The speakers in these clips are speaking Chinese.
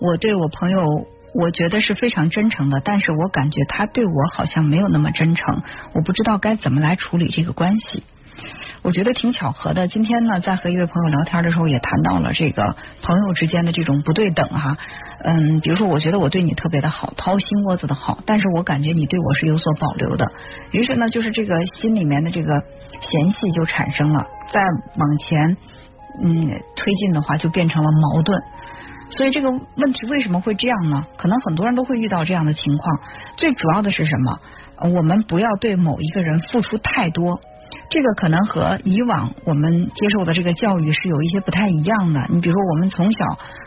我对我朋友，我觉得是非常真诚的，但是我感觉他对我好像没有那么真诚，我不知道该怎么来处理这个关系。我觉得挺巧合的。今天呢，在和一位朋友聊天的时候，也谈到了这个朋友之间的这种不对等哈。嗯，比如说，我觉得我对你特别的好，掏心窝子的好，但是我感觉你对我是有所保留的。于是呢，就是这个心里面的这个嫌隙就产生了。再往前嗯推进的话，就变成了矛盾。所以这个问题为什么会这样呢？可能很多人都会遇到这样的情况。最主要的是什么？我们不要对某一个人付出太多。这个可能和以往我们接受的这个教育是有一些不太一样的。你比如说，我们从小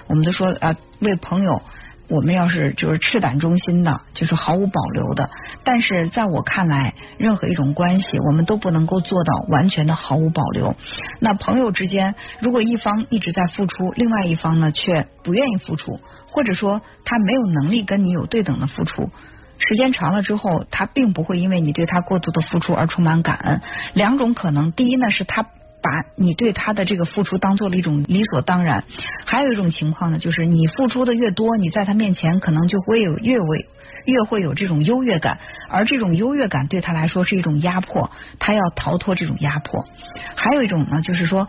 我们都说啊，为朋友，我们要是就是赤胆忠心的，就是毫无保留的。但是在我看来，任何一种关系，我们都不能够做到完全的毫无保留。那朋友之间，如果一方一直在付出，另外一方呢却不愿意付出，或者说他没有能力跟你有对等的付出。时间长了之后，他并不会因为你对他过度的付出而充满感恩。两种可能，第一呢是他把你对他的这个付出当做了一种理所当然；还有一种情况呢，就是你付出的越多，你在他面前可能就会有越为越会有这种优越感，而这种优越感对他来说是一种压迫，他要逃脱这种压迫。还有一种呢，就是说，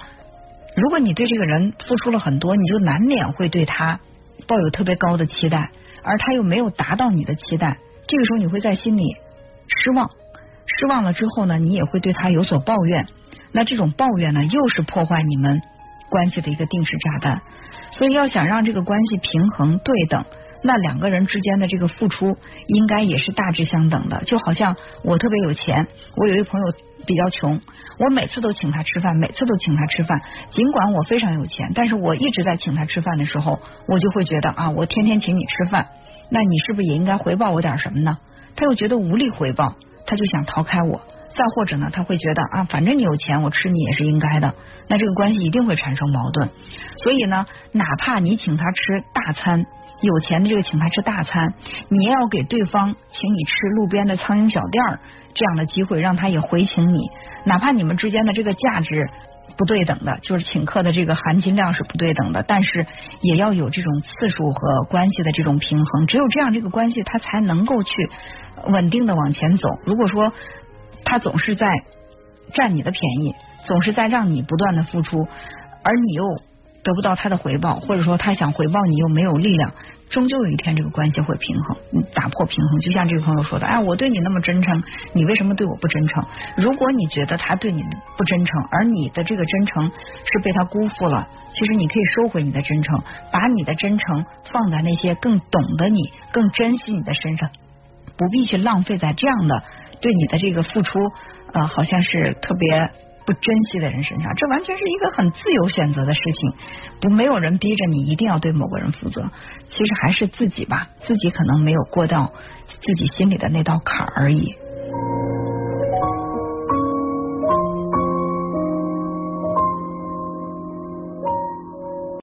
如果你对这个人付出了很多，你就难免会对他抱有特别高的期待，而他又没有达到你的期待。这个时候你会在心里失望，失望了之后呢，你也会对他有所抱怨。那这种抱怨呢，又是破坏你们关系的一个定时炸弹。所以要想让这个关系平衡对等，那两个人之间的这个付出应该也是大致相等的。就好像我特别有钱，我有一朋友比较穷，我每次都请他吃饭，每次都请他吃饭。尽管我非常有钱，但是我一直在请他吃饭的时候，我就会觉得啊，我天天请你吃饭。那你是不是也应该回报我点什么呢？他又觉得无力回报，他就想逃开我。再或者呢，他会觉得啊，反正你有钱，我吃你也是应该的。那这个关系一定会产生矛盾。所以呢，哪怕你请他吃大餐，有钱的这个请他吃大餐，你也要给对方请你吃路边的苍蝇小店儿这样的机会，让他也回请你。哪怕你们之间的这个价值。不对等的，就是请客的这个含金量是不对等的，但是也要有这种次数和关系的这种平衡，只有这样，这个关系他才能够去稳定的往前走。如果说他总是在占你的便宜，总是在让你不断的付出，而你又得不到他的回报，或者说他想回报你又没有力量。终究有一天，这个关系会平衡，打破平衡。就像这个朋友说的，哎，我对你那么真诚，你为什么对我不真诚？如果你觉得他对你不真诚，而你的这个真诚是被他辜负了，其实你可以收回你的真诚，把你的真诚放在那些更懂得你、更珍惜你的身上，不必去浪费在这样的对你的这个付出，呃，好像是特别。不珍惜的人身上，这完全是一个很自由选择的事情，不没有人逼着你一定要对某个人负责，其实还是自己吧，自己可能没有过到自己心里的那道坎而已。